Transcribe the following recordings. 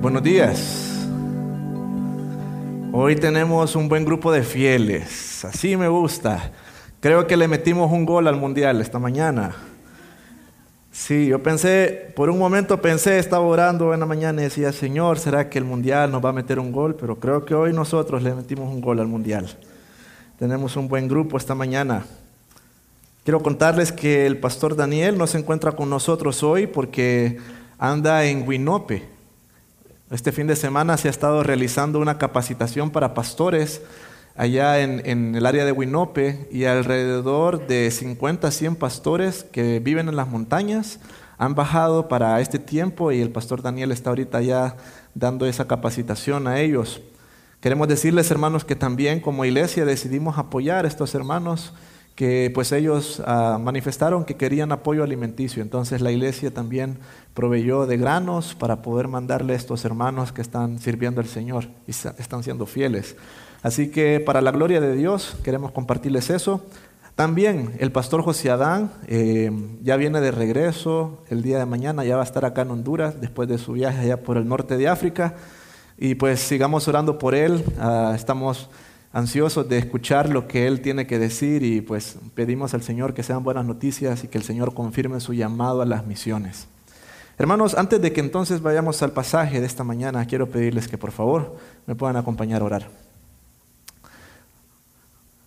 Buenos días. Hoy tenemos un buen grupo de fieles. Así me gusta. Creo que le metimos un gol al mundial esta mañana. Sí, yo pensé, por un momento pensé, estaba orando en la mañana y decía, Señor, ¿será que el mundial nos va a meter un gol? Pero creo que hoy nosotros le metimos un gol al mundial. Tenemos un buen grupo esta mañana. Quiero contarles que el pastor Daniel no se encuentra con nosotros hoy porque anda en Winope. Este fin de semana se ha estado realizando una capacitación para pastores allá en, el área de Winope y alrededor de 50 a 100 pastores que viven en las montañas han bajado para este tiempo y el pastor Daniel está ahorita ya dando esa capacitación a ellos. Queremos decirles, hermanos, que también como iglesia decidimos apoyar a estos hermanos que pues ellos ah, manifestaron que querían apoyo alimenticio. Entonces la iglesia también proveyó de granos para poder mandarle a estos hermanos que están sirviendo al Señor y están siendo fieles. Así que para la gloria de Dios queremos compartirles eso. También el pastor José Adán eh, ya viene de regreso el día de mañana, ya va a estar acá en Honduras después de su viaje allá por el norte de África. Y pues sigamos orando por él. Ah, estamos ansiosos de escuchar lo que Él tiene que decir y pues pedimos al Señor que sean buenas noticias y que el Señor confirme su llamado a las misiones. Hermanos, antes de que entonces vayamos al pasaje de esta mañana, quiero pedirles que por favor me puedan acompañar a orar.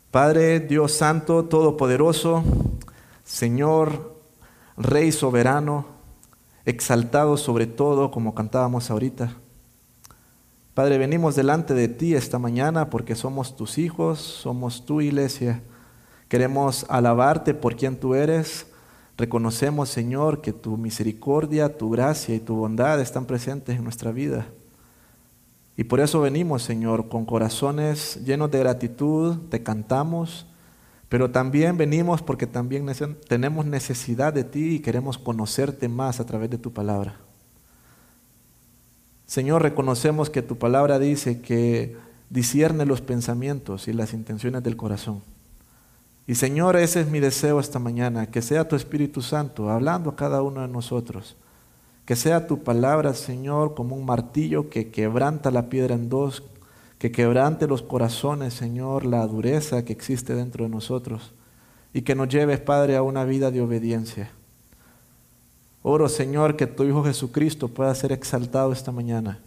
Padre, Dios Santo, Todopoderoso, Señor, Rey soberano, exaltado sobre todo, como cantábamos ahorita. Padre, venimos delante de ti esta mañana porque somos tus hijos, somos tu iglesia. Queremos alabarte por quien tú eres. Reconocemos, Señor, que tu misericordia, tu gracia y tu bondad están presentes en nuestra vida. Y por eso venimos, Señor, con corazones llenos de gratitud, te cantamos, pero también venimos porque también tenemos necesidad de ti y queremos conocerte más a través de tu palabra. Señor, reconocemos que tu palabra dice que discierne los pensamientos y las intenciones del corazón. Y Señor, ese es mi deseo esta mañana, que sea tu Espíritu Santo hablando a cada uno de nosotros. Que sea tu palabra, Señor, como un martillo que quebranta la piedra en dos, que quebrante los corazones, Señor, la dureza que existe dentro de nosotros y que nos lleves, Padre, a una vida de obediencia. Oro, Señor, que tu Hijo Jesucristo pueda ser exaltado esta mañana.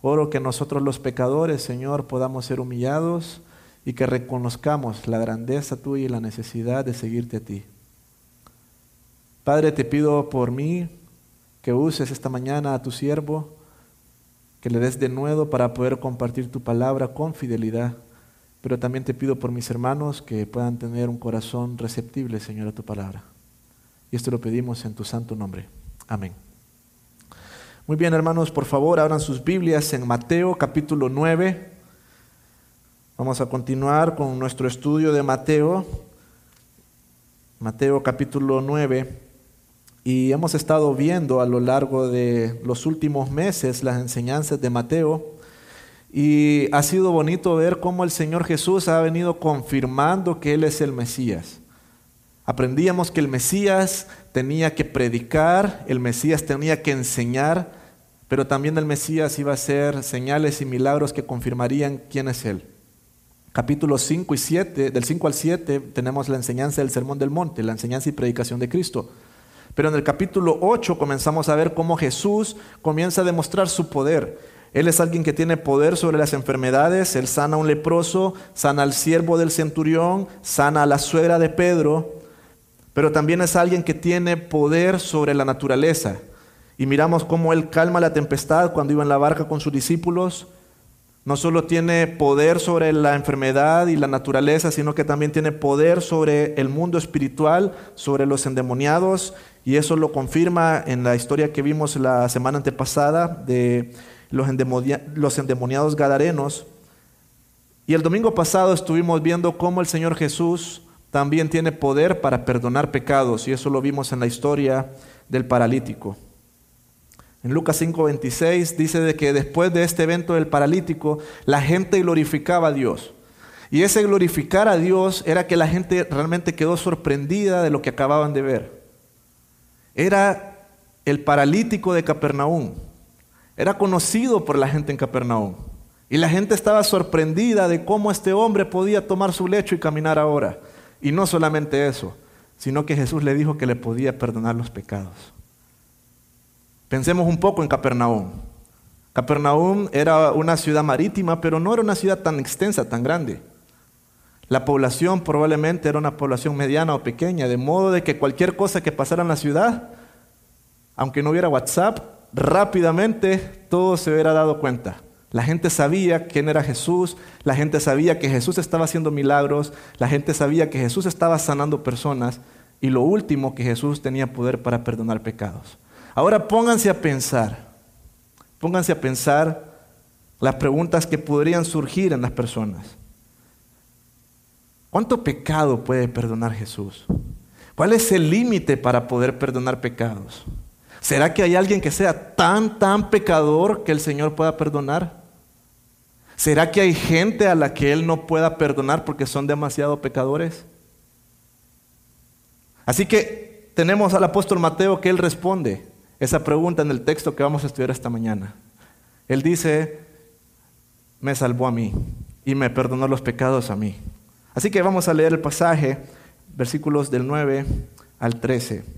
Oro que nosotros los pecadores, Señor, podamos ser humillados y que reconozcamos la grandeza tuya y la necesidad de seguirte a ti. Padre, te pido por mí que uses esta mañana a tu siervo, que le des de nuevo para poder compartir tu palabra con fidelidad, pero también te pido por mis hermanos que puedan tener un corazón receptible, Señor, a tu palabra. Y esto lo pedimos en tu santo nombre. Amén. Muy bien, hermanos, por favor, abran sus Biblias en Mateo capítulo 9. Vamos a continuar con nuestro estudio de Mateo. Mateo capítulo 9. Y hemos estado viendo a lo largo de los últimos meses las enseñanzas de Mateo. Y ha sido bonito ver cómo el Señor Jesús ha venido confirmando que Él es el Mesías. Aprendíamos que el Mesías tenía que predicar, el Mesías tenía que enseñar, pero también el Mesías iba a hacer señales y milagros que confirmarían quién es Él. Capítulos 5 y 7, del 5 al 7 tenemos la enseñanza del Sermón del Monte, la enseñanza y predicación de Cristo. Pero en el capítulo 8 comenzamos a ver cómo Jesús comienza a demostrar su poder. Él es alguien que tiene poder sobre las enfermedades, él sana a un leproso, sana al siervo del centurión, sana a la suegra de Pedro, pero también es alguien que tiene poder sobre la naturaleza. Y miramos cómo Él calma la tempestad cuando iba en la barca con sus discípulos. No solo tiene poder sobre la enfermedad y la naturaleza, sino que también tiene poder sobre el mundo espiritual, sobre los endemoniados. Y eso lo confirma en la historia que vimos la semana antepasada de los, endemoniados gadarenos. Y el domingo pasado estuvimos viendo cómo el Señor Jesús también tiene poder para perdonar pecados y eso lo vimos en la historia del paralítico. En Lucas 5:26 dice de que después de este evento del paralítico, la gente glorificaba a Dios. Y ese glorificar a Dios era que la gente realmente quedó sorprendida de lo que acababan de ver. Era el paralítico de Capernaum, Era conocido por la gente en Capernaum. Y la gente estaba sorprendida de cómo este hombre podía tomar su lecho y caminar ahora. Y no solamente eso, sino que Jesús le dijo que le podía perdonar los pecados. Pensemos un poco en Capernaum. Capernaum era una ciudad marítima, pero no era una ciudad tan extensa, tan grande. La población probablemente era una población mediana o pequeña, de modo de que cualquier cosa que pasara en la ciudad, aunque no hubiera WhatsApp, rápidamente todo se hubiera dado cuenta. La gente sabía quién era Jesús, la gente sabía que Jesús estaba haciendo milagros, la gente sabía que Jesús estaba sanando personas y lo último que Jesús tenía poder para perdonar pecados. Ahora pónganse a pensar, pónganse a pensar las preguntas que podrían surgir en las personas. ¿Cuánto pecado puede perdonar Jesús? ¿Cuál es el límite para poder perdonar pecados? ¿Será que hay alguien que sea tan, tan pecador que el Señor pueda perdonar? ¿Será que hay gente a la que Él no pueda perdonar porque son demasiado pecadores? Así que tenemos al apóstol Mateo que Él responde esa pregunta en el texto que vamos a estudiar esta mañana. Él dice, me salvó a mí y me perdonó los pecados a mí. Así que vamos a leer el pasaje, versículos del 9 al 13.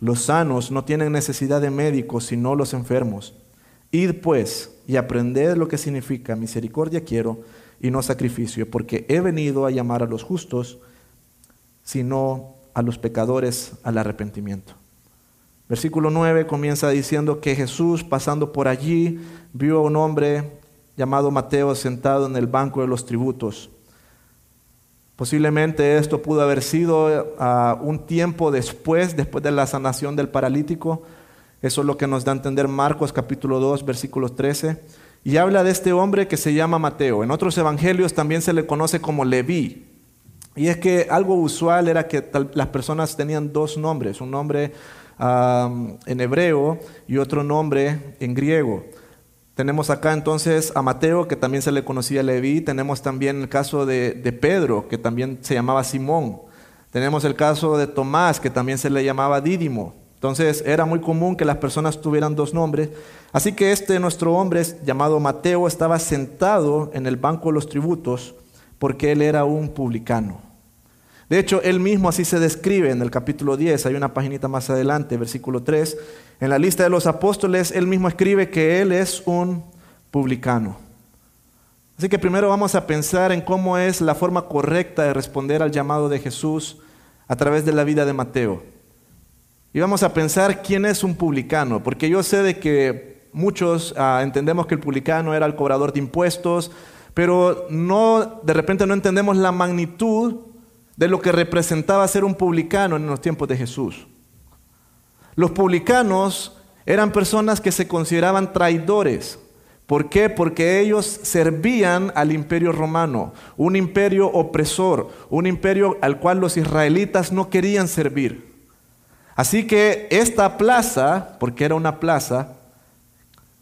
los sanos no tienen necesidad de médicos, sino los enfermos. Id pues y aprended lo que significa misericordia quiero y no sacrificio, porque he venido a llamar a los justos, sino a los pecadores al arrepentimiento. Versículo 9 comienza diciendo que Jesús pasando por allí vio a un hombre llamado Mateo sentado en el banco de los tributos. Posiblemente esto pudo haber sido ah, un tiempo después, después de la sanación del paralítico. Eso es lo que nos da a entender Marcos capítulo 2, versículo 13. Y habla de este hombre que se llama Mateo. En otros evangelios también se le conoce como Leví. Y es que algo usual era que las personas tenían dos nombres, un nombre en hebreo y otro nombre en griego. Tenemos acá entonces a Mateo, que también se le conocía Leví. Tenemos también el caso de, de, Pedro, que también se llamaba Simón. Tenemos el caso de Tomás, que también se le llamaba Dídimo. Entonces era muy común que las personas tuvieran dos nombres. Así que este nuestro hombre llamado Mateo estaba sentado en el banco de los tributos porque él era un publicano. De hecho, él mismo así se describe en el capítulo 10, hay una paginita más adelante, versículo 3. En la lista de los apóstoles, él mismo escribe que él es un publicano. Así que primero vamos a pensar en cómo es la forma correcta de responder al llamado de Jesús a través de la vida de Mateo. Y vamos a pensar quién es un publicano, porque yo sé de que muchos ah, entendemos que el publicano era el cobrador de impuestos, pero no de repente no entendemos la magnitud de lo que representaba ser un publicano en los tiempos de Jesús. Los publicanos eran personas que se consideraban traidores. ¿Por qué? Porque ellos servían al imperio romano, un imperio opresor, un imperio al cual los israelitas no querían servir. Así que esta plaza, porque era una plaza,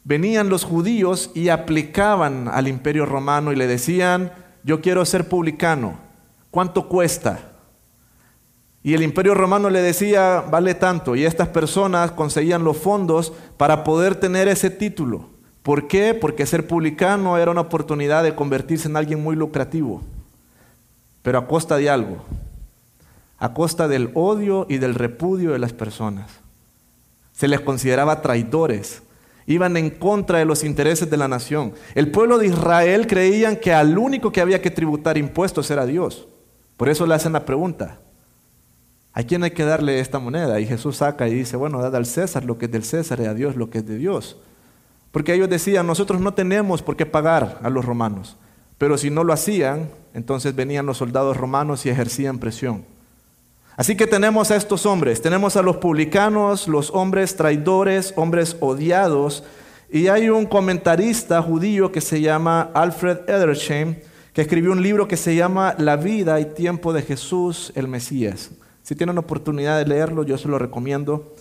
venían los judíos y aplicaban al imperio romano y le decían, yo quiero ser publicano, ¿cuánto cuesta? Y el imperio romano le decía, vale tanto. Y estas personas conseguían los fondos para poder tener ese título. ¿Por qué? Porque ser publicano era una oportunidad de convertirse en alguien muy lucrativo. Pero a costa de algo. A costa del odio y del repudio de las personas. Se les consideraba traidores. Iban en contra de los intereses de la nación. El pueblo de Israel creían que al único que había que tributar impuestos era Dios. Por eso le hacen la pregunta, ¿A quién hay que darle esta moneda? Y Jesús saca y dice, bueno, dad al César lo que es del César y a Dios lo que es de Dios. Porque ellos decían, nosotros no tenemos por qué pagar a los romanos. Pero si no lo hacían, entonces venían los soldados romanos y ejercían presión. Así que tenemos a estos hombres, tenemos a los publicanos, los hombres traidores, hombres odiados, Y hay un comentarista judío que se llama Alfred Edersheim, que escribió un libro que se llama La vida y tiempo de Jesús el Mesías. Si tienen oportunidad de leerlo, yo se lo recomiendo.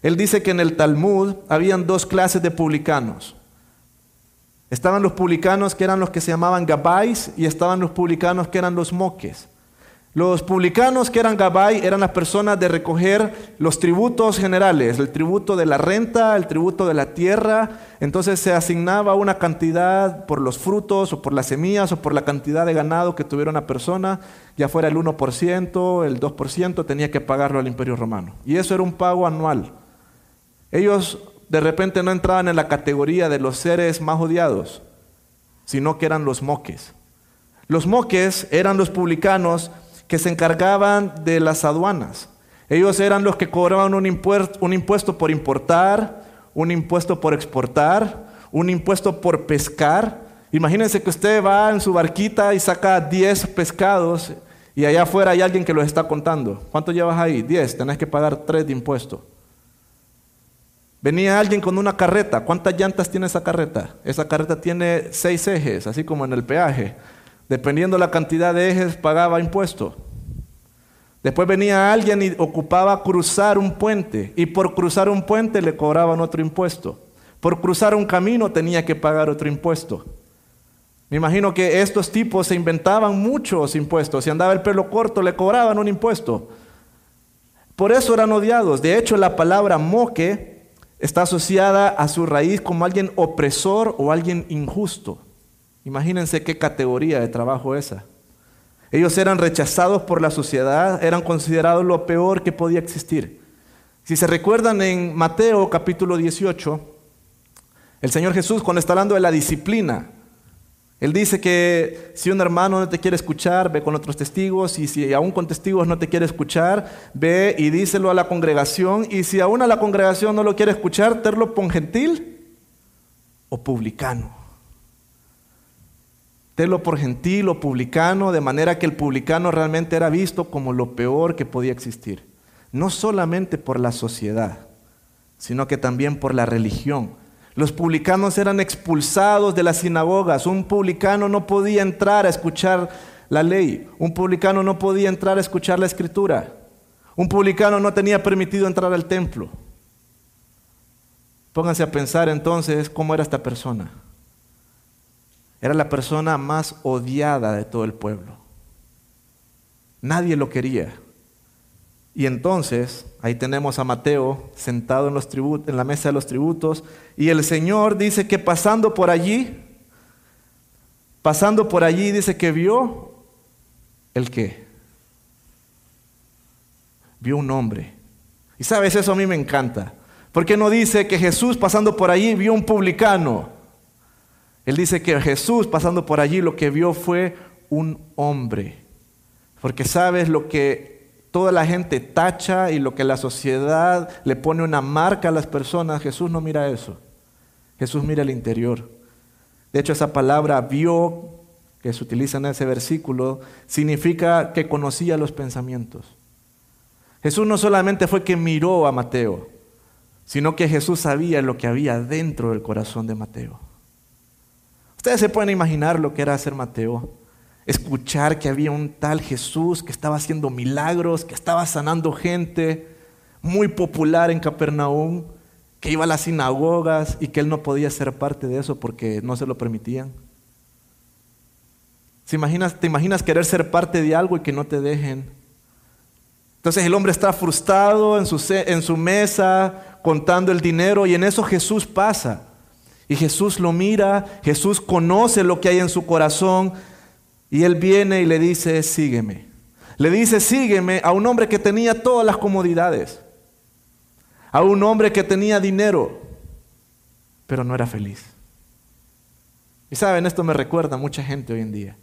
Él dice que en el Talmud habían dos clases de publicanos. Estaban los publicanos que eran los que se llamaban Gabais y estaban los publicanos que eran los moques. Los publicanos que eran Gabay eran las personas de recoger los tributos generales, el tributo de la renta, el tributo de la tierra. Entonces se asignaba una cantidad por los frutos o por las semillas o por la cantidad de ganado que tuviera una persona, ya fuera el 1%, el 2%, tenía que pagarlo al imperio romano. Y eso era un pago anual. Ellos de repente no entraban en la categoría de los seres más odiados, sino que eran los moques. Los moques eran los publicanos que se encargaban de las aduanas. Ellos eran los que cobraban un impuesto, un impuesto por importar, un impuesto por exportar, un impuesto por pescar. Imagínense que usted va en su barquita y saca 10 pescados y allá afuera hay alguien que los está contando. ¿Cuánto llevas ahí? 10. Tenés que pagar 3 de impuesto. Venía alguien con una carreta. ¿Cuántas llantas tiene esa carreta? Esa carreta tiene 6 ejes, así como en el peaje. Dependiendo la cantidad de ejes, pagaba impuesto. Después venía alguien y ocupaba cruzar un puente y por cruzar un puente le cobraban otro impuesto. Por cruzar un camino tenía que pagar otro impuesto. Me imagino que estos tipos se inventaban muchos impuestos. Si andaba el pelo corto le cobraban un impuesto. Por eso eran odiados. De hecho, la palabra moque está asociada a su raíz como alguien opresor o alguien injusto. Imagínense qué categoría de trabajo esa. Ellos eran rechazados por la sociedad, eran considerados lo peor que podía existir. Si se recuerdan en Mateo capítulo 18, el Señor Jesús cuando está hablando de la disciplina, Él dice que si un hermano no te quiere escuchar, ve con otros testigos, y si aún con testigos no te quiere escuchar, ve y díselo a la congregación, y si aún a la congregación no lo quiere escuchar, terlo por gentil o publicano. Tenlo por gentil o publicano, de manera que el publicano realmente era visto como lo peor que podía existir. No solamente por la sociedad, sino que también por la religión. Los publicanos eran expulsados de las sinagogas. Un publicano no podía entrar a escuchar la ley. Un publicano no podía entrar a escuchar la escritura. Un publicano no tenía permitido entrar al templo. Pónganse a pensar entonces cómo era esta persona. Era la persona más odiada de todo el pueblo. Nadie lo quería. Y entonces, ahí tenemos a Mateo sentado en, los en la mesa de los tributos, y el Señor dice que pasando por allí, pasando por allí, dice que vio el qué? Vio un hombre. Y sabes, eso a mí me encanta. Porque no dice que Jesús pasando por allí vio un publicano? Él dice que Jesús pasando por allí lo que vio fue un hombre. Porque sabes lo que toda la gente tacha y lo que la sociedad le pone una marca a las personas, Jesús no mira eso. Jesús mira el interior. De hecho, esa palabra vio, que se utiliza en ese versículo, significa que conocía los pensamientos. Jesús no solamente fue que miró a Mateo, sino que Jesús sabía lo que había dentro del corazón de Mateo. Ustedes se pueden imaginar lo que era hacer Mateo. Escuchar que había un tal Jesús que estaba haciendo milagros, que estaba sanando gente, muy popular en Capernaum, que iba a las sinagogas y que él no podía ser parte de eso porque no se lo permitían. ¿Te imaginas, ¿Te imaginas querer ser parte de algo y que no te dejen? Entonces el hombre está frustrado en su, en su mesa contando el dinero y en eso Jesús pasa. Y Jesús lo mira, Jesús conoce lo que hay en su corazón y él viene y le dice, sígueme. Le dice, sígueme a un hombre que tenía todas las comodidades, a un hombre que tenía dinero, pero no era feliz. Y saben, esto me recuerda a mucha gente hoy en día.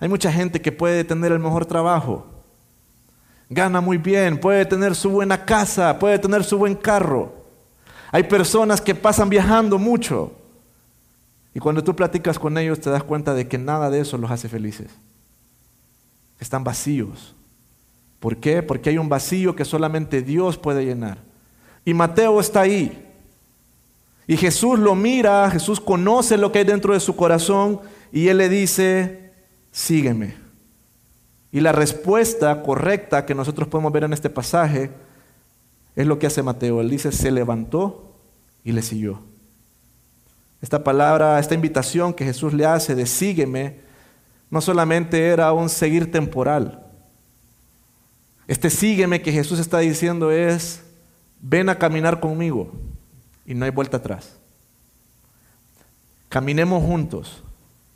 Hay mucha gente que puede tener el mejor trabajo, gana muy bien, puede tener su buena casa, puede tener su buen carro, hay personas que pasan viajando mucho. Y cuando tú platicas con ellos te das cuenta de que nada de eso los hace felices. Están vacíos. ¿Por qué? Porque hay un vacío que solamente Dios puede llenar. Y Mateo está ahí. Y Jesús lo mira, Jesús conoce lo que hay dentro de su corazón y él le dice, sígueme. Y la respuesta correcta que nosotros podemos ver en este pasaje es lo que hace Mateo. Él dice, se levantó y le siguió. Esta palabra, esta invitación que Jesús le hace de sígueme, no solamente era un seguir temporal. Este sígueme que Jesús está diciendo es, ven a caminar conmigo y no hay vuelta atrás. Caminemos juntos,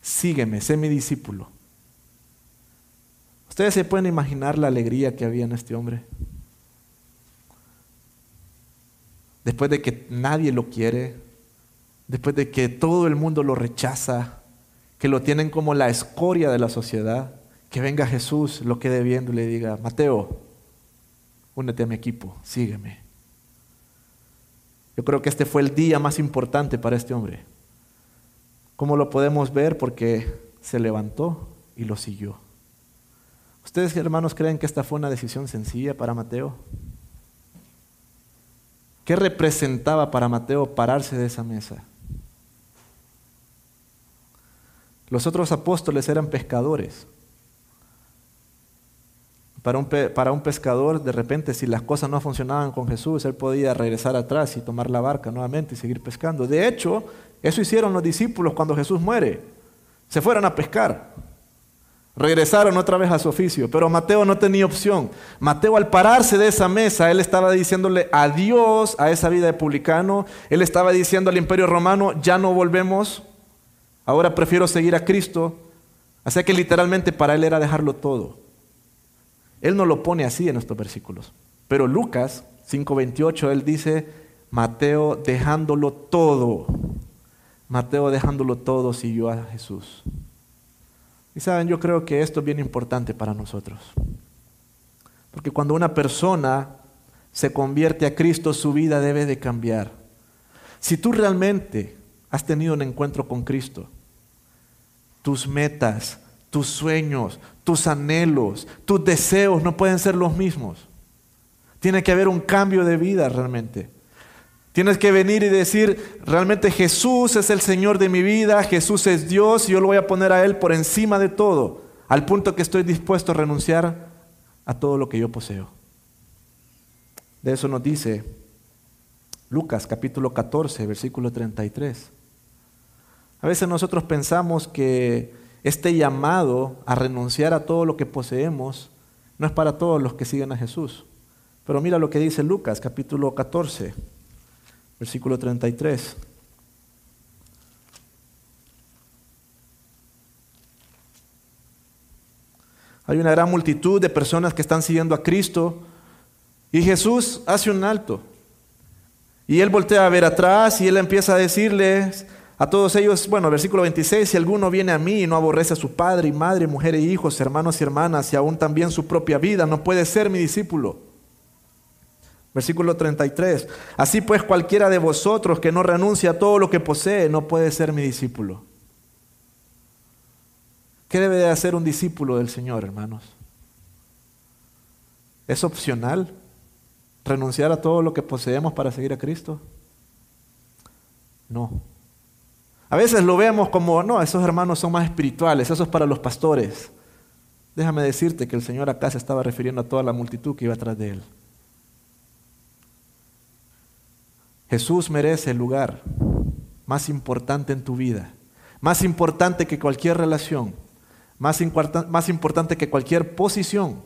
sígueme, sé mi discípulo. ¿Ustedes se pueden imaginar la alegría que había en este hombre? Después de que nadie lo quiere, después de que todo el mundo lo rechaza, que lo tienen como la escoria de la sociedad, que venga Jesús, lo quede viendo y le diga, Mateo, únete a mi equipo, sígueme. Yo creo que este fue el día más importante para este hombre. ¿Cómo lo podemos ver? Porque se levantó y lo siguió. ¿Ustedes, hermanos, creen que esta fue una decisión sencilla para Mateo? ¿Qué representaba para Mateo pararse de esa mesa? Los otros apóstoles eran pescadores. Para un, para un, pescador, de repente, si las cosas no funcionaban con Jesús, él podía regresar atrás y tomar la barca nuevamente y seguir pescando. De hecho, eso hicieron los discípulos cuando Jesús muere. Se fueron a pescar. Regresaron otra vez a su oficio, pero Mateo no tenía opción. Mateo al pararse de esa mesa, él estaba diciéndole adiós a esa vida de publicano. Él estaba diciendo al imperio romano, ya no volvemos, ahora prefiero seguir a Cristo. Así que literalmente para él era dejarlo todo. Él no lo pone así en estos versículos. Pero Lucas 5:28, él dice, Mateo dejándolo todo. Mateo dejándolo todo siguió a Jesús. Y saben, yo creo que esto es bien importante para nosotros. Porque cuando una persona se convierte a Cristo, su vida debe de cambiar. Si tú realmente has tenido un encuentro con Cristo, tus metas, tus sueños, tus anhelos, tus deseos no pueden ser los mismos. Tiene que haber un cambio de vida realmente. Tienes que venir y decir, realmente Jesús es el Señor de mi vida, Jesús es Dios y yo lo voy a poner a Él por encima de todo, al punto que estoy dispuesto a renunciar a todo lo que yo poseo. De eso nos dice Lucas capítulo 14, versículo 33. A veces nosotros pensamos que este llamado a renunciar a todo lo que poseemos no es para todos los que siguen a Jesús. Pero mira lo que dice Lucas, capítulo 14, versículo 33. Hay una gran multitud de personas que están siguiendo a Cristo y Jesús hace un alto. Y él voltea a ver atrás y él empieza a decirles, a todos ellos, bueno, versículo 26, si alguno viene a mí y no aborrece a su padre y madre, mujer e hijos, hermanos y hermanas, y aún también su propia vida, no puede ser mi discípulo. Versículo 33, así pues cualquiera de vosotros que no renuncia a todo lo que posee, no puede ser mi discípulo. ¿Qué debe de hacer un discípulo del Señor, hermanos? ¿Es opcional renunciar a todo lo que poseemos para seguir a Cristo? No. A veces lo vemos como, no, esos hermanos son más espirituales, eso es para los pastores. Déjame decirte que el Señor acá se estaba refiriendo a toda la multitud que iba atrás de Él. Jesús merece el lugar más importante en tu vida, más importante que cualquier relación, más, importante que cualquier posición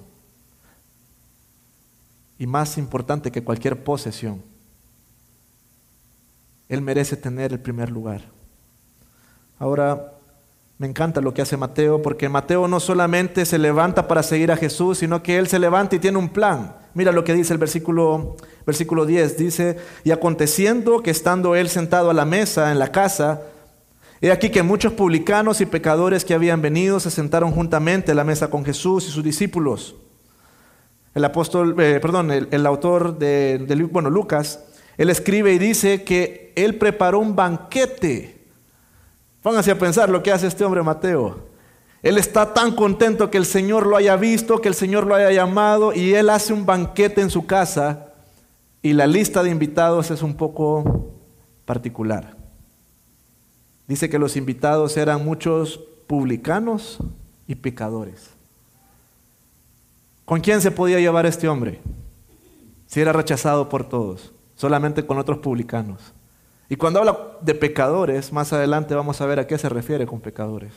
y más importante que cualquier posesión. Él merece tener el primer lugar. Ahora, me encanta lo que hace Mateo, porque Mateo no solamente se levanta para seguir a Jesús, sino que él se levanta y tiene un plan. Mira lo que dice el versículo, versículo 10. Dice, y aconteciendo que estando él sentado a la mesa en la casa, he aquí que muchos publicanos y pecadores que habían venido se sentaron juntamente a la mesa con Jesús y sus discípulos. El apóstol, eh, perdón, el, autor de, bueno, Lucas, él escribe y dice que él preparó un banquete Pónganse a pensar lo que hace este hombre Mateo. Él está tan contento que el Señor lo haya visto, que el Señor lo haya llamado y él hace un banquete en su casa y la lista de invitados es un poco particular. Dice que los invitados eran muchos publicanos y pecadores. ¿Con quién se podía llevar este hombre? Si era rechazado por todos, solamente con otros publicanos. Y cuando habla de pecadores, más adelante vamos a ver a qué se refiere con pecadores.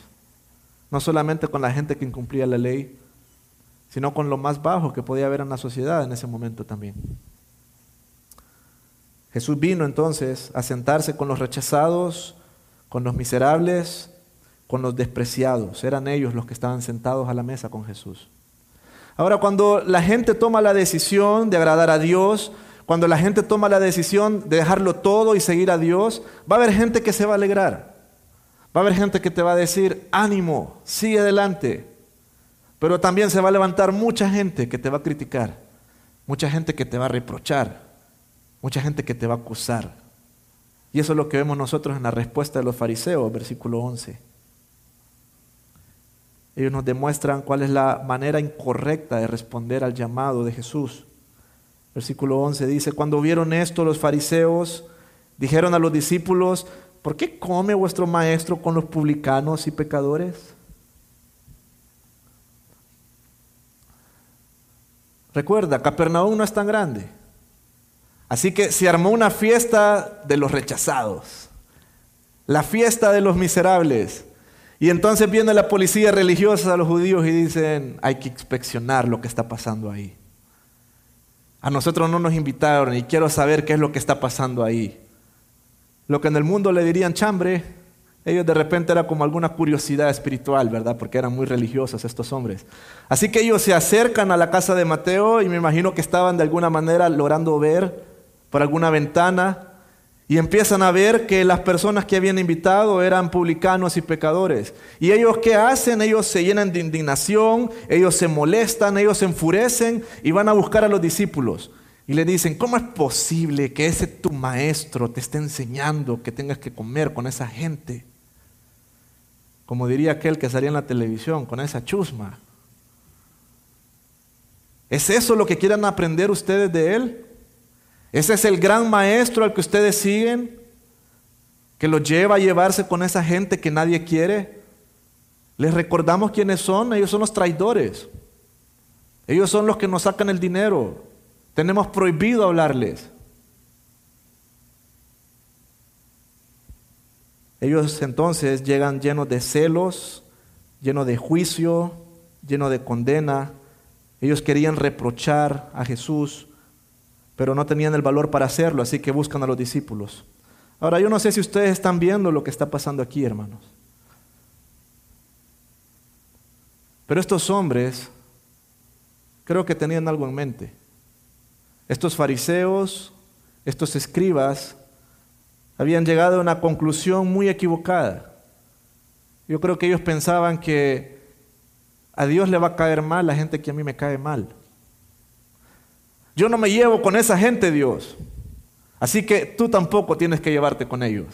No solamente con la gente que incumplía la ley, sino con lo más bajo que podía haber en la sociedad en ese momento también. Jesús vino entonces a sentarse con los rechazados, con los miserables, con los despreciados. Eran ellos los que estaban sentados a la mesa con Jesús. Ahora, cuando la gente toma la decisión de agradar a Dios, cuando la gente toma la decisión de dejarlo todo y seguir a Dios, va a haber gente que se va a alegrar. Va a haber gente que te va a decir, ánimo, sigue adelante. Pero también se va a levantar mucha gente que te va a criticar, mucha gente que te va a reprochar, mucha gente que te va a acusar. Y eso es lo que vemos nosotros en la respuesta de los fariseos, versículo 11. Ellos nos demuestran cuál es la manera incorrecta de responder al llamado de Jesús. Versículo 11 dice, cuando vieron esto los fariseos, dijeron a los discípulos, ¿por qué come vuestro maestro con los publicanos y pecadores? Recuerda, Capernaum no es tan grande. Así que se armó una fiesta de los rechazados, la fiesta de los miserables. Y entonces viene la policía religiosa a los judíos y dicen, hay que inspeccionar lo que está pasando ahí. A nosotros no nos invitaron y quiero saber qué es lo que está pasando ahí. Lo que en el mundo le dirían chambre, ellos de repente era como alguna curiosidad espiritual, ¿verdad? Porque eran muy religiosos estos hombres. Así que ellos se acercan a la casa de Mateo y me imagino que estaban de alguna manera logrando ver por alguna ventana y empiezan a ver que las personas que habían invitado eran publicanos y pecadores. ¿Y ellos qué hacen? Ellos se llenan de indignación, ellos se molestan, ellos se enfurecen y van a buscar a los discípulos. Y le dicen, ¿cómo es posible que ese tu maestro te esté enseñando que tengas que comer con esa gente? Como diría aquel que salía en la televisión, con esa chusma. ¿Es eso lo que quieran aprender ustedes de él? Ese es el gran maestro al que ustedes siguen, que los lleva a llevarse con esa gente que nadie quiere. Les recordamos quiénes son, ellos son los traidores. Ellos son los que nos sacan el dinero. Tenemos prohibido hablarles. Ellos entonces llegan llenos de celos, llenos de juicio, llenos de condena. Ellos querían reprochar a Jesús pero no tenían el valor para hacerlo, así que buscan a los discípulos. Ahora, yo no sé si ustedes están viendo lo que está pasando aquí, hermanos. Pero estos hombres creo que tenían algo en mente. Estos fariseos, estos escribas, habían llegado a una conclusión muy equivocada. Yo creo que ellos pensaban que a Dios le va a caer mal la gente que a mí me cae mal. Yo no me llevo con esa gente, Dios. Así que tú tampoco tienes que llevarte con ellos.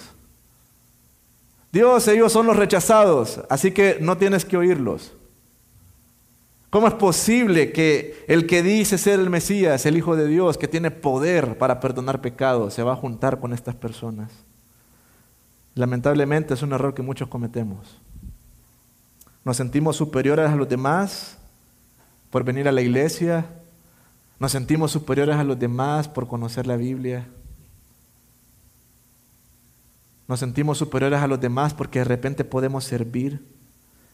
Dios, ellos son los rechazados, así que no tienes que oírlos. ¿Cómo es posible que el que dice ser el Mesías, el Hijo de Dios, que tiene poder para perdonar pecados, se va a juntar con estas personas? Lamentablemente es un error que muchos cometemos. Nos sentimos superiores a los demás por venir a la iglesia, nos sentimos superiores a los demás por conocer la Biblia. Nos sentimos superiores a los demás porque de repente podemos servir.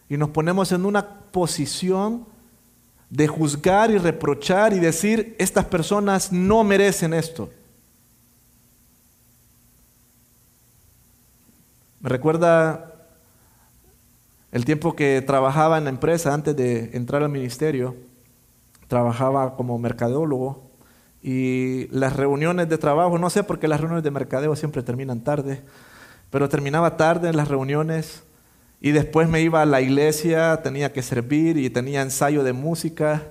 Y nos ponemos en una posición de juzgar y reprochar y decir, estas personas no merecen esto. Me recuerda el tiempo que trabajaba en la empresa antes de entrar al ministerio trabajaba como mercadólogo y las reuniones de trabajo, no sé por qué las reuniones de mercadeo siempre terminan tarde, pero terminaba tarde en las reuniones y después me iba a la iglesia, tenía que servir y tenía ensayo de música.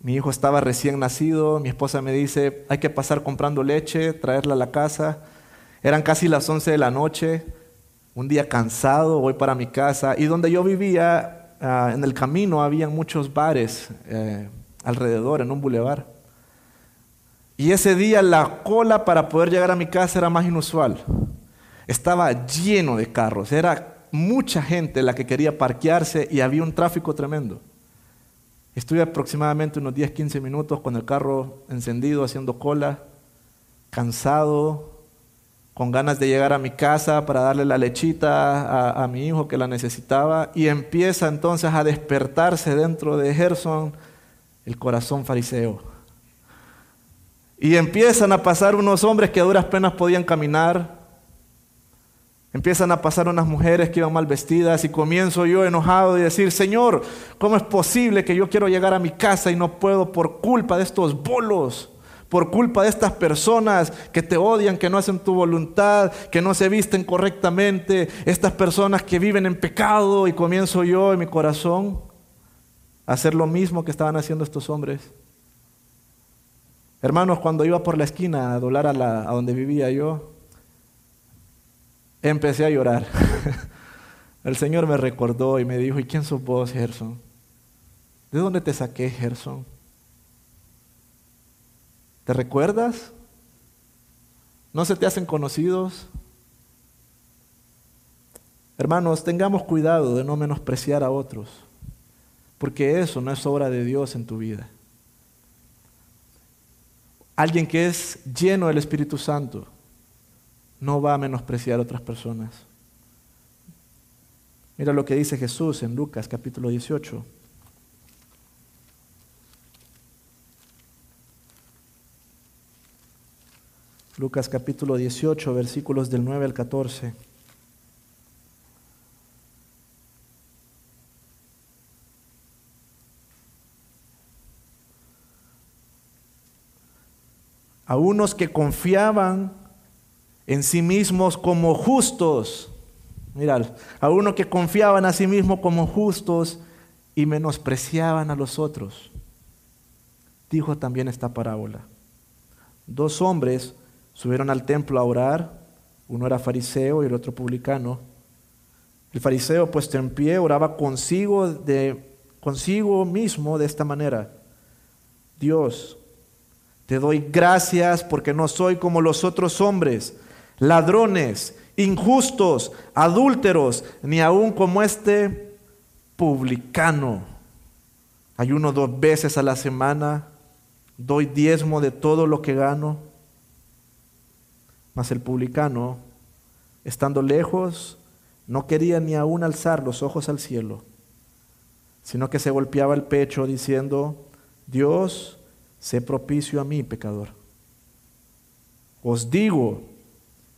Mi hijo estaba recién nacido, mi esposa me dice, hay que pasar comprando leche, traerla a la casa. Eran casi las 11 de la noche, un día cansado, voy para mi casa y donde yo vivía, ah, en el camino había muchos bares. Eh, alrededor, en un bulevar. Y ese día la cola para poder llegar a mi casa era más inusual. estaba lleno de carros, era mucha gente la que quería parquearse y había un tráfico tremendo. Estuve aproximadamente unos 10, 15 minutos con el carro encendido, haciendo cola, cansado, con ganas de llegar a mi casa para darle la lechita a, mi hijo que la necesitaba, y empieza entonces a despertarse dentro de Gerson el corazón fariseo. Y empiezan a pasar unos hombres que a duras penas podían caminar, Empiezan a pasar unas mujeres que iban mal vestidas y comienzo yo enojado y decir, Señor, ¿cómo es posible que yo quiero llegar a mi casa y no puedo por culpa de estos bolos? Por culpa de estas personas que te odian, que no hacen tu voluntad, que no se visten correctamente, estas personas que viven en pecado y comienzo yo en mi corazón a hacer lo mismo que estaban haciendo estos hombres. Hermanos, cuando iba por la esquina a doblar a, la, donde vivía yo, empecé a llorar. El Señor me recordó y me dijo, ¿y quién sos vos, Gerson? ¿De dónde te saqué, Gerson? ¿Te recuerdas? ¿No se te hacen conocidos? Hermanos, tengamos cuidado de no menospreciar a otros, porque eso no es obra de Dios en tu vida. Alguien que es lleno del Espíritu Santo no va a menospreciar a otras personas. Mira lo que dice Jesús en Lucas capítulo 18. Lucas capítulo 18, versículos del 9 al 14. A unos que confiaban en sí mismos como justos. Mirad, a uno que confiaban a sí mismo como justos y menospreciaban a los otros. Dijo también esta parábola. Dos hombres subieron al templo a orar, uno era fariseo y el otro publicano. El fariseo puesto en pie oraba consigo, de, consigo mismo de esta manera. Dios, te doy gracias porque no soy como los otros hombres ladrones, injustos, adúlteros, ni aun como este publicano. Ayuno dos veces a la semana, doy diezmo de todo lo que gano. Mas el publicano, estando lejos, no quería ni aun alzar los ojos al cielo, sino que se golpeaba el pecho diciendo, Dios, sé propicio a mí, pecador. Os digo,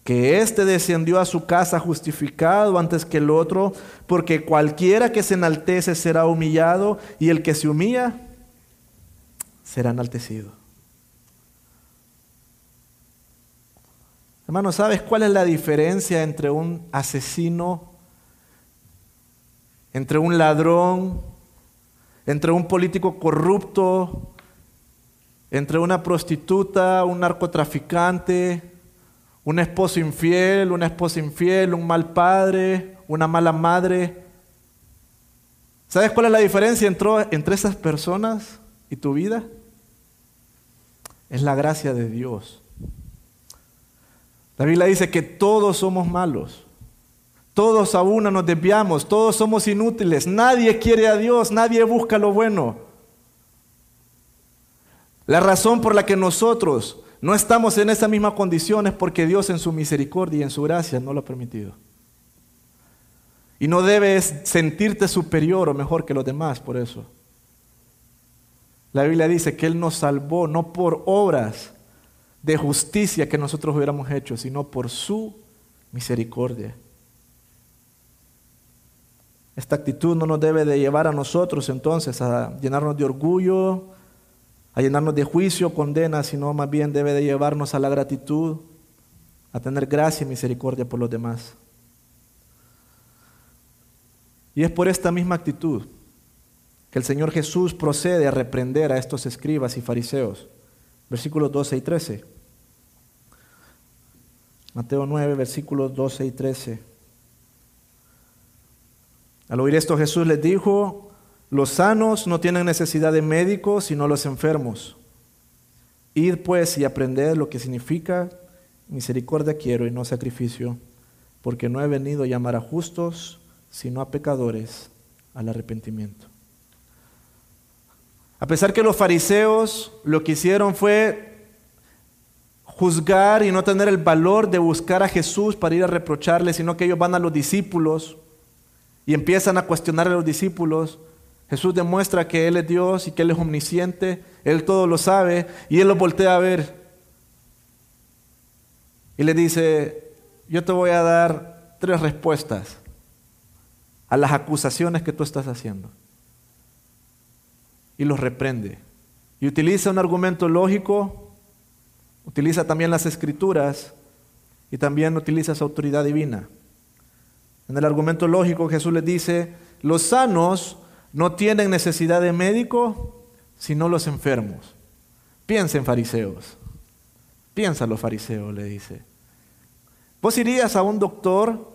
que éste descendió a su casa justificado antes que el otro, porque cualquiera que se enaltece será humillado y el que se humilla será enaltecido. Hermano, ¿sabes cuál es la diferencia entre un asesino, entre un ladrón, entre un político corrupto, entre una prostituta, un narcotraficante? Un esposo infiel, una esposa infiel, un mal padre, una mala madre. ¿Sabes cuál es la diferencia entre, esas personas y tu vida? Es la gracia de Dios. La Biblia dice que todos somos malos. Todos a una nos desviamos, todos somos inútiles, nadie quiere a Dios, nadie busca lo bueno. La razón por la que nosotros no estamos en esa misma condición es porque Dios en su misericordia y en su gracia no lo ha permitido. Y no debes sentirte superior o mejor que los demás por eso. La Biblia dice que Él nos salvó no por obras de justicia que nosotros hubiéramos hecho, sino por su misericordia. Esta actitud no nos debe de llevar a nosotros entonces a llenarnos de orgullo, a llenarnos de juicio, condena, sino más bien debe de llevarnos a la gratitud, a tener gracia y misericordia por los demás. Y es por esta misma actitud que el Señor Jesús procede a reprender a estos escribas y fariseos. Versículos 12 y 13. Mateo 9, versículos 12 y 13. Al oír esto Jesús les dijo, los sanos no tienen necesidad de médicos, sino los enfermos. Id pues y aprended lo que significa misericordia quiero y no sacrificio, porque no he venido a llamar a justos, sino a pecadores al arrepentimiento. A pesar que los fariseos lo que hicieron fue juzgar y no tener el valor de buscar a Jesús para ir a reprocharle, sino que ellos van a los discípulos y empiezan a cuestionar a los discípulos, Jesús demuestra que Él es Dios y que Él es omnisciente, Él todo lo sabe y Él los voltea a ver. Y le dice, yo te voy a dar tres respuestas a las acusaciones que tú estás haciendo. Y los reprende. Y utiliza un argumento lógico, utiliza también las escrituras y también utiliza su autoridad divina. En el argumento lógico Jesús les dice, los sanos no tienen necesidad de médico, sino los enfermos. Piensen fariseos. Piensa los fariseos, le dice. ¿Vos irías a un doctor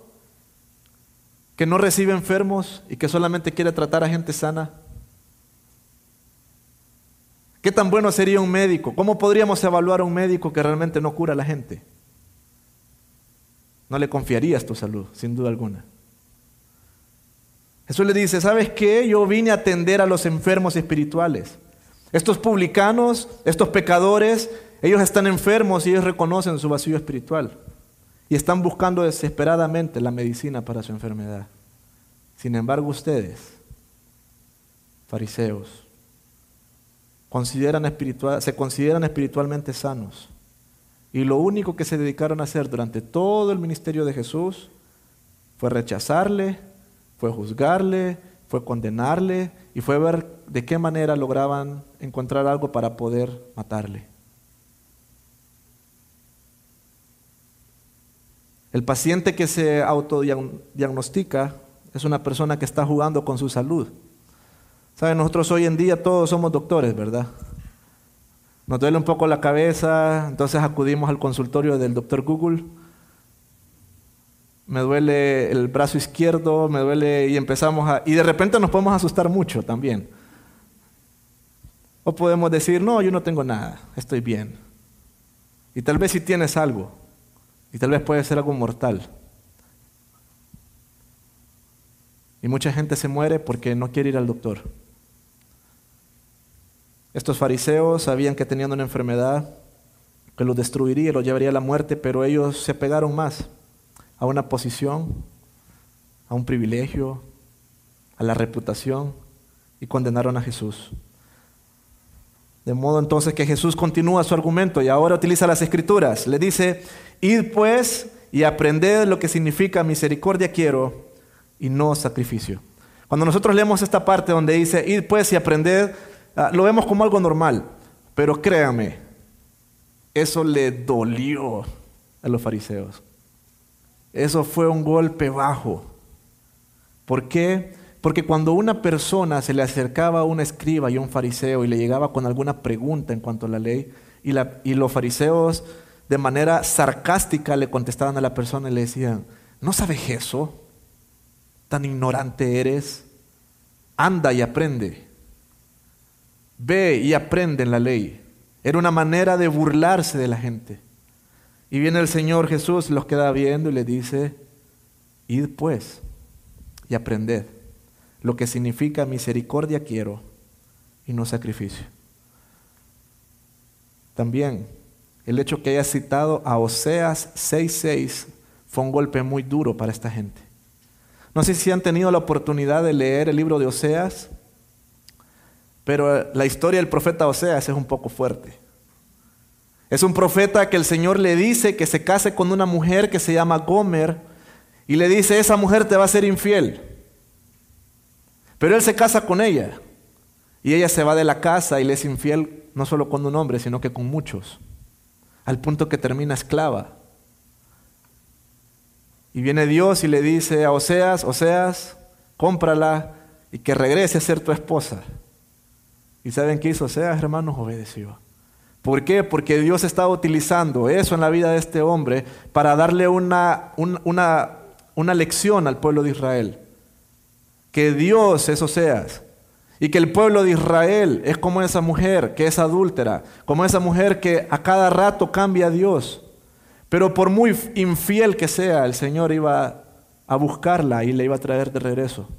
que no recibe enfermos y que solamente quiere tratar a gente sana? ¿Qué tan bueno sería un médico? ¿Cómo podríamos evaluar a un médico que realmente no cura a la gente? No le confiarías tu salud, sin duda alguna. Jesús le dice, ¿sabes qué? Yo vine a atender a los enfermos espirituales. Estos publicanos, estos pecadores, ellos están enfermos y ellos reconocen su vacío espiritual. Y están buscando desesperadamente la medicina para su enfermedad. Sin embargo, ustedes, fariseos, consideran espiritual, se consideran espiritualmente sanos. Y lo único que se dedicaron a hacer durante todo el ministerio de Jesús fue rechazarle, fue juzgarle, fue condenarle y fue ver de qué manera lograban encontrar algo para poder matarle. El paciente que se autodiagnostica es una persona que está jugando con su salud. Saben, nosotros hoy en día todos somos doctores, ¿verdad? Nos duele un poco la cabeza, entonces acudimos al consultorio del doctor Google me duele el brazo izquierdo, me duele y empezamos a... Y de repente nos podemos asustar mucho también. O podemos decir, no, yo no tengo nada, estoy bien. Y tal vez si tienes algo, y tal vez puede ser algo mortal. Y mucha gente se muere porque no quiere ir al doctor. Estos fariseos sabían que tenían una enfermedad que los destruiría, los llevaría a la muerte, pero ellos se pegaron más a una posición, a un privilegio, a la reputación y condenaron a Jesús. De modo entonces que Jesús continúa su argumento y ahora utiliza las escrituras. Le dice, id pues y aprended lo que significa misericordia quiero y no sacrificio. Cuando nosotros leemos esta parte donde dice, id pues y aprended, ah, lo vemos como algo normal. Pero créame, eso le dolió a los fariseos. Eso fue un golpe bajo. ¿Por qué? Porque cuando una persona se le acercaba a un escriba y un fariseo y le llegaba con alguna pregunta en cuanto a la ley, y, y los fariseos de manera sarcástica le contestaban a la persona y le decían, ¿no sabes eso? ¿Tan ignorante eres? Anda y aprende. Ve y aprende en la ley. Era una manera de burlarse de la gente. Y viene el Señor Jesús, los queda viendo y le dice, id pues y aprended lo que significa misericordia quiero y no sacrificio. También el hecho que haya citado a Oseas 6:6 fue un golpe muy duro para esta gente. No sé si han tenido la oportunidad de leer el libro de Oseas, pero la historia del profeta Oseas es un poco fuerte. Es un profeta que el Señor le dice que se case con una mujer que se llama Gomer y le dice, esa mujer te va a ser infiel. Pero él se casa con ella y ella se va de la casa y le es infiel no solo con un hombre, sino que con muchos, al punto que termina esclava. Y viene Dios y le dice a Oseas, Oseas, cómprala y que regrese a ser tu esposa. ¿Y saben qué hizo Oseas, hermanos? Obedeció. ¿Por qué? Porque Dios estaba utilizando eso en la vida de este hombre para darle una, una, una lección al pueblo de Israel. Que Dios eso seas. Y que el pueblo de Israel es como esa mujer que es adúltera, como esa mujer que a cada rato cambia a Dios. Pero por muy infiel que sea, el Señor iba a buscarla y le iba a traer de regreso.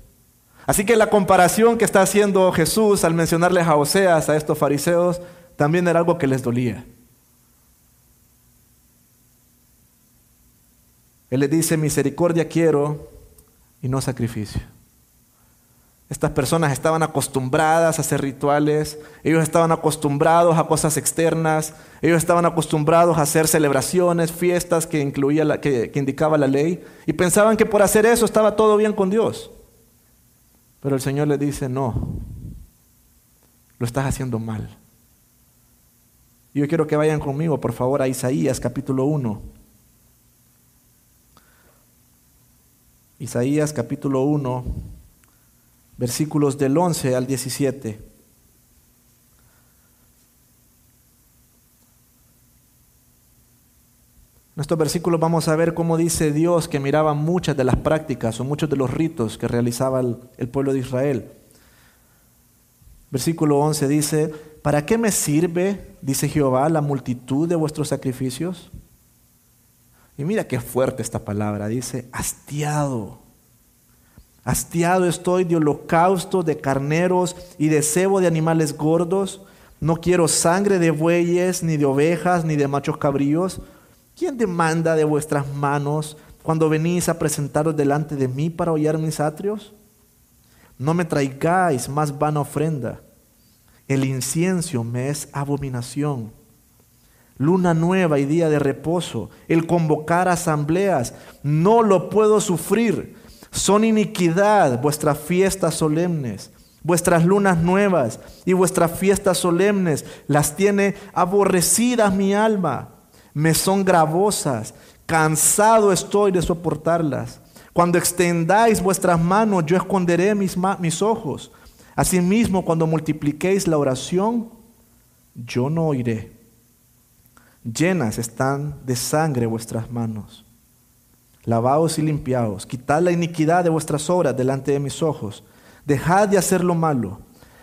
Así que la comparación que está haciendo Jesús al mencionarles a Oseas, a estos fariseos, también era algo que les dolía. Él les dice, misericordia quiero y no sacrificio. Estas personas estaban acostumbradas a hacer rituales, ellos estaban acostumbrados a cosas externas, ellos estaban acostumbrados a hacer celebraciones, fiestas que, incluía la, que, que indicaba la ley, y pensaban que por hacer eso estaba todo bien con Dios. Pero el Señor les dice, no, lo estás haciendo mal. Yo quiero que vayan conmigo, por favor, a Isaías capítulo 1. Isaías capítulo 1, versículos del 11 al 17. En estos versículos vamos a ver cómo dice Dios que miraba muchas de las prácticas o muchos de los ritos que realizaba el, el pueblo de Israel. Versículo 11 dice, ¿para qué me sirve, dice Jehová, la multitud de vuestros sacrificios? Y mira qué fuerte esta palabra, dice, hastiado. Hastiado estoy de holocausto, de carneros y de cebo de animales gordos. No quiero sangre de bueyes, ni de ovejas, ni de machos cabríos. ¿Quién demanda de vuestras manos cuando venís a presentaros delante de mí para hollar mis atrios? No me traigáis más vana ofrenda. El incienso me es abominación luna nueva y día de reposo, el convocar asambleas, no lo puedo sufrir. Son iniquidad vuestras fiestas solemnes, vuestras lunas nuevas y vuestras fiestas solemnes, las tiene aborrecidas mi alma, me son gravosas, cansado estoy de soportarlas. Cuando extendáis vuestras manos, yo esconderé mis, mis ojos. Asimismo, cuando multipliquéis la oración, yo no oiré. Llenas están de sangre vuestras manos. Lavaos y limpiaos, quitad la iniquidad de vuestras obras delante de mis ojos. Dejad de hacer lo malo.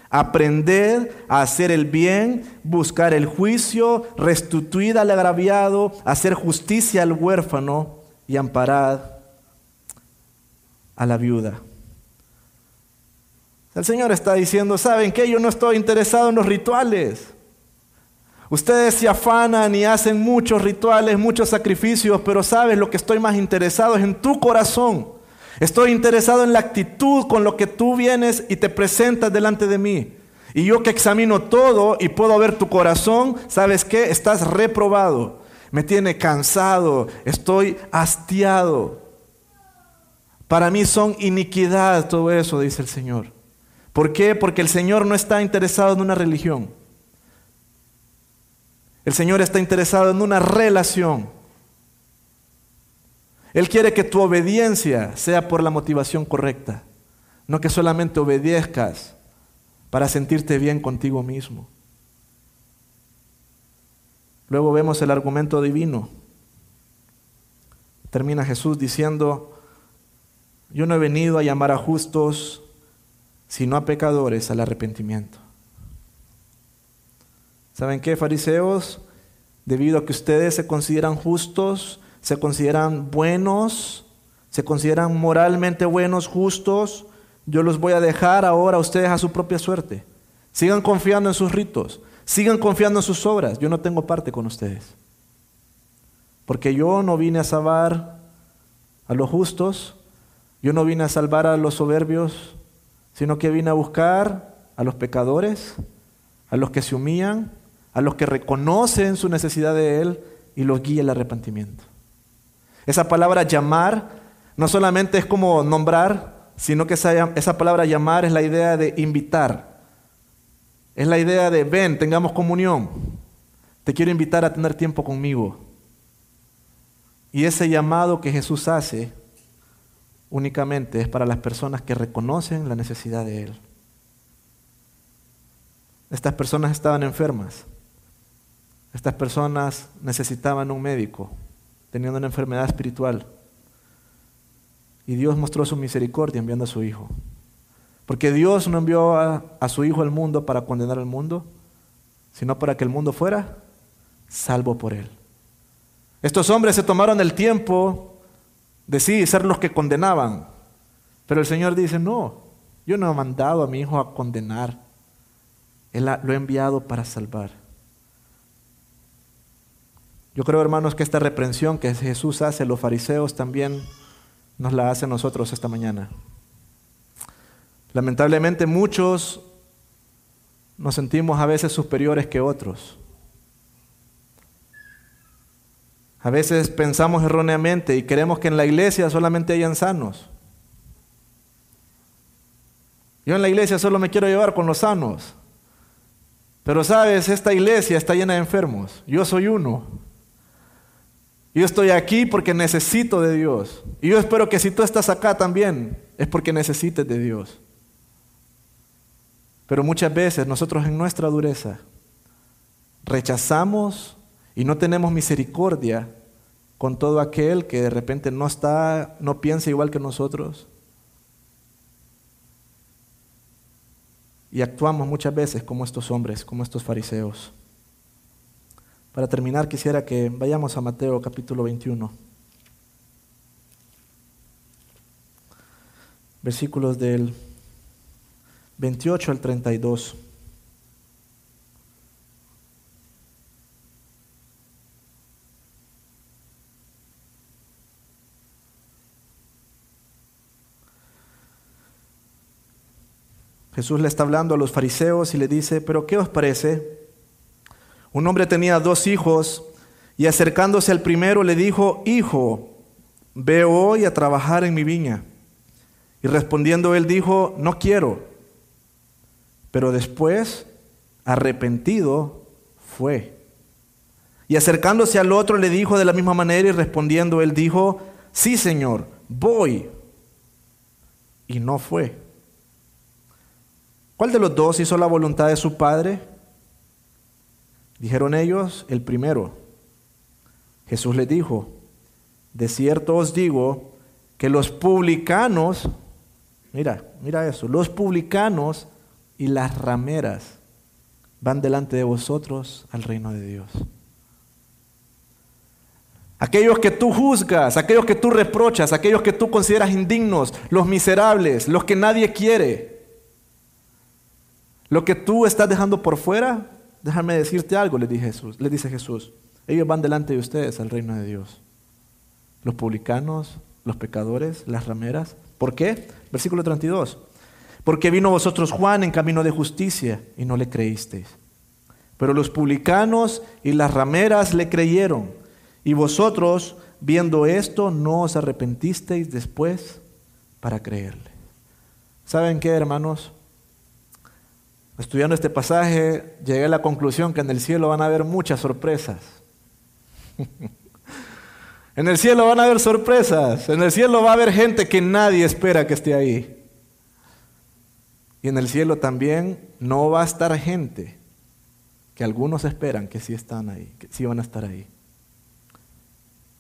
Aprended a hacer el bien, buscar el juicio, restituid al agraviado, hacer justicia al huérfano y amparad a la viuda. El Señor está diciendo, ¿saben qué? Yo no estoy interesado en los rituales. Ustedes se afanan y hacen muchos rituales, muchos sacrificios, pero sabes, lo que estoy más interesado es en tu corazón. Estoy interesado en la actitud con lo que tú vienes y te presentas delante de mí. Y yo que examino todo y puedo ver tu corazón, ¿sabes qué? Estás reprobado. Me tiene cansado, estoy hastiado. Para mí son iniquidad todo eso, dice el Señor. ¿Por qué? Porque el Señor no está interesado en una religión. El Señor está interesado en una relación. Él quiere que tu obediencia sea por la motivación correcta, no que solamente obedezcas para sentirte bien contigo mismo. Luego vemos el argumento divino. Termina Jesús diciendo, yo no he venido a llamar a justos, sino a pecadores al arrepentimiento. ¿Saben qué, fariseos? Debido a que ustedes se consideran justos, se consideran buenos, se consideran moralmente buenos, justos, yo los voy a dejar ahora a ustedes a su propia suerte. Sigan confiando en sus ritos, sigan confiando en sus obras. Yo no tengo parte con ustedes. Porque yo no vine a salvar a los justos, yo no vine a salvar a los soberbios, sino que vine a buscar a los pecadores, a los que se humillan, a los que reconocen su necesidad de Él y los guía al arrepentimiento. Esa palabra llamar no solamente es como nombrar, sino que esa, esa palabra llamar es la idea de invitar. Es la idea de ven, tengamos comunión. Te quiero invitar a tener tiempo conmigo. Y ese llamado que Jesús hace únicamente es para las personas que reconocen la necesidad de Él. Estas personas estaban enfermas. Estas personas necesitaban un médico, tenían una enfermedad espiritual. Y Dios mostró su misericordia enviando a su Hijo. Porque Dios no envió a, a, su Hijo al mundo para condenar al mundo, sino para que el mundo fuera salvo por Él. Estos hombres se tomaron el tiempo de ser los que condenaban. Pero el Señor dice, no, yo no he mandado a mi hijo a condenar. Él lo he enviado para salvar. Yo creo, hermanos, que esta reprensión que Jesús hace a los fariseos también nos la hace a nosotros esta mañana. Lamentablemente muchos nos sentimos a veces superiores que otros. A veces pensamos erróneamente y queremos que en la iglesia solamente hayan sanos. Yo en la iglesia solo me quiero llevar con los sanos. Pero sabes, esta iglesia está llena de enfermos. Yo soy uno. Yo estoy aquí porque necesito de Dios. Y yo espero que si tú estás acá también, es porque necesites de Dios. Pero muchas veces nosotros en nuestra dureza rechazamos y no tenemos misericordia con todo aquel que de repente no está, no piensa igual que nosotros. Y actuamos muchas veces como estos hombres, como estos fariseos. Para terminar, quisiera que vayamos a Mateo capítulo 21. Versículos del 28 al 32. Jesús le está hablando a los fariseos y le dice, pero ¿qué os parece? Un hombre tenía dos hijos y acercándose al primero le dijo, Hijo, ve hoy a trabajar en mi viña. Y respondiendo él dijo, no quiero. Pero después, arrepentido, fue. Y acercándose al otro le dijo de la misma manera y respondiendo él dijo, sí Señor, voy. Y no fue. ¿Cuál de los dos hizo la voluntad de su padre? Dijeron ellos, el primero. Jesús les dijo, de cierto os digo que los publicanos, mira, mira eso, los publicanos y las rameras van delante de vosotros al reino de Dios. Aquellos que tú juzgas, aquellos que tú reprochas, aquellos que tú consideras indignos, los miserables, los que nadie quiere, lo que tú estás dejando por fuera, déjame decirte algo, le, dice Jesús, le dice Jesús. Ellos van delante de ustedes al reino de Dios. Los publicanos, los pecadores, las rameras. ¿Por qué? Versículo 32. Porque vino vosotros Juan en camino de justicia y no le creísteis. Pero los publicanos y las rameras le creyeron. Y vosotros, viendo esto, no os arrepentisteis después para creerle. ¿Saben qué, hermanos? Estudiando este pasaje, llegué a la conclusión que en el cielo van a haber muchas sorpresas. en el cielo van a haber sorpresas. En el cielo va a haber gente que nadie espera que esté ahí. Y en el cielo también no va a estar gente que algunos esperan que sí están ahí, que sí van a estar ahí.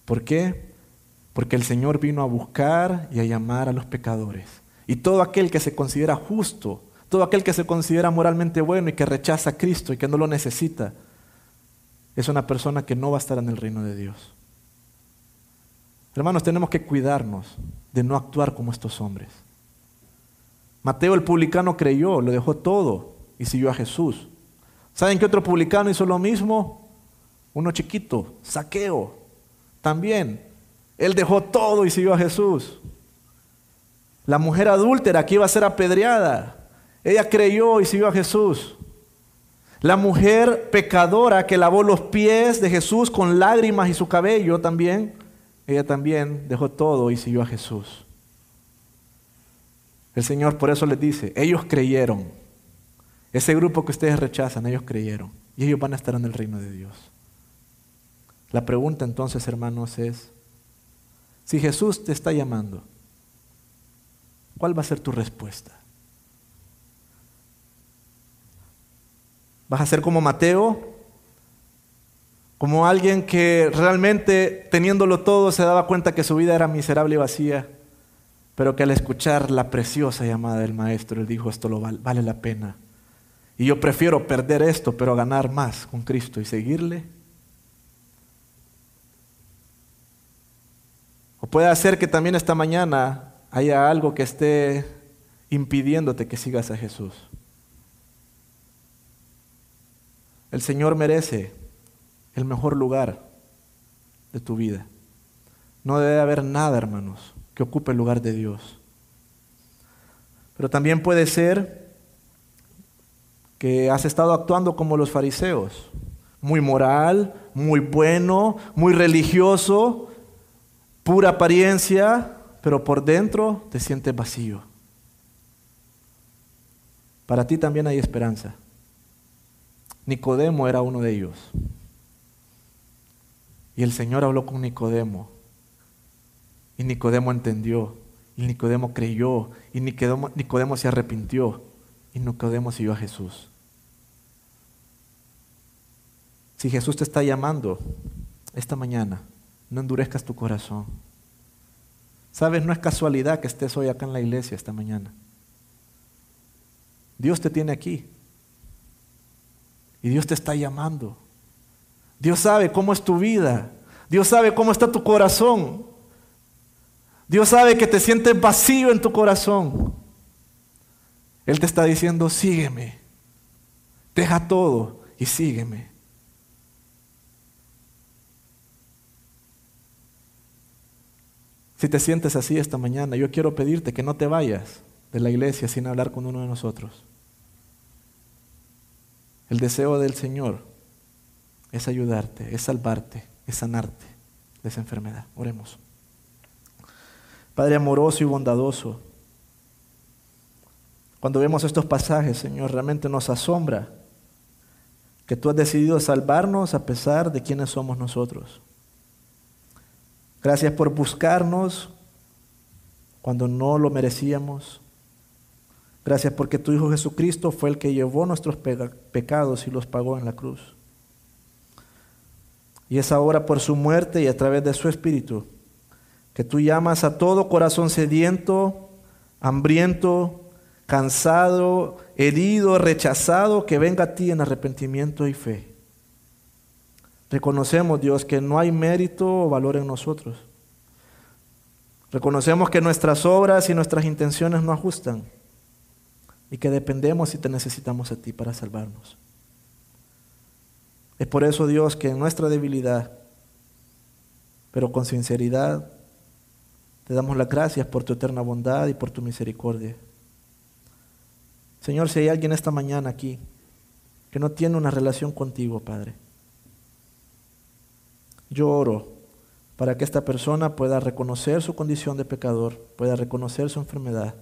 ¿Por qué? Porque el Señor vino a buscar y a llamar a los pecadores. Y todo aquel que se considera justo todo aquel que se considera moralmente bueno y que rechaza a Cristo y que no lo necesita, es una persona que no va a estar en el reino de Dios. Hermanos, tenemos que cuidarnos de no actuar como estos hombres. Mateo el publicano creyó, lo dejó todo y siguió a Jesús. ¿Saben qué otro publicano hizo lo mismo? Uno chiquito, saqueo, también. Él dejó todo y siguió a Jesús. La mujer adúltera que iba a ser apedreada, ella creyó y siguió a Jesús. La mujer pecadora que lavó los pies de Jesús con lágrimas y su cabello también, ella también dejó todo y siguió a Jesús. El Señor por eso les dice, ellos creyeron. Ese grupo que ustedes rechazan, ellos creyeron. Y ellos van a estar en el reino de Dios. La pregunta entonces, hermanos, es, si Jesús te está llamando, ¿cuál va a ser tu respuesta? Vas a ser como Mateo, como alguien que realmente teniéndolo todo se daba cuenta que su vida era miserable y vacía, pero que al escuchar la preciosa llamada del maestro, él dijo, esto lo vale, vale la pena. Y yo prefiero perder esto, pero ganar más con Cristo y seguirle. O puede ser que también esta mañana haya algo que esté impidiéndote que sigas a Jesús. El Señor merece el mejor lugar de tu vida. No debe haber nada, hermanos, que ocupe el lugar de Dios. Pero también puede ser que has estado actuando como los fariseos, muy moral, muy bueno, muy religioso, pura apariencia, pero por dentro te sientes vacío. Para ti también hay esperanza. Nicodemo era uno de ellos. Y el Señor habló con Nicodemo. Y Nicodemo entendió. Y Nicodemo creyó. Y Nicodemo, Nicodemo se arrepintió. Y Nicodemo siguió a Jesús. Si Jesús te está llamando esta mañana, no endurezcas tu corazón. Sabes, no es casualidad que estés hoy acá en la iglesia esta mañana. Dios te tiene aquí. Y Dios te está llamando. Dios sabe cómo es tu vida. Dios sabe cómo está tu corazón. Dios sabe que te sientes vacío en tu corazón. Él te está diciendo, sígueme. Deja todo y sígueme. Si te sientes así esta mañana, yo quiero pedirte que no te vayas de la iglesia sin hablar con uno de nosotros. El deseo del Señor es ayudarte, es salvarte, es sanarte de esa enfermedad. Oremos. Padre amoroso y bondadoso, cuando vemos estos pasajes, Señor, realmente nos asombra que tú has decidido salvarnos a pesar de quienes somos nosotros. Gracias por buscarnos cuando no lo merecíamos. Gracias porque tu Hijo Jesucristo fue el que llevó nuestros pecados y los pagó en la cruz. Y es ahora por su muerte y a través de su Espíritu que tú llamas a todo corazón sediento, hambriento, cansado, herido, rechazado, que venga a ti en arrepentimiento y fe. Reconocemos, Dios, que no hay mérito o valor en nosotros. Reconocemos que nuestras obras y nuestras intenciones no ajustan y que dependemos y te necesitamos a ti para salvarnos. Es por eso, Dios, que en nuestra debilidad, pero con sinceridad, te damos las gracias por tu eterna bondad y por tu misericordia. Señor, si hay alguien esta mañana aquí que no tiene una relación contigo, Padre, yo oro para que esta persona pueda reconocer su condición de pecador, pueda reconocer su enfermedad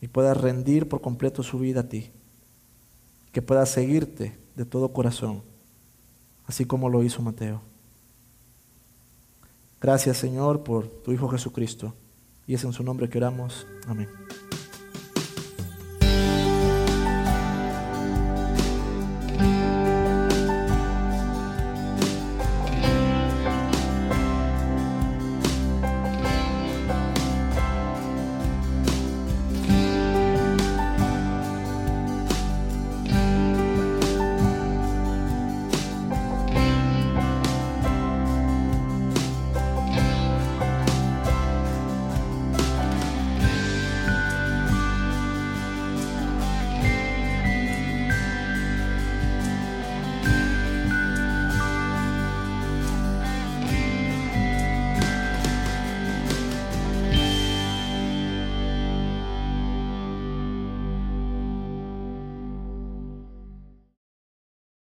y pueda rendir por completo su vida a ti, que pueda seguirte de todo corazón, así como lo hizo Mateo. Gracias Señor por tu Hijo Jesucristo, y es en su nombre que oramos. Amén.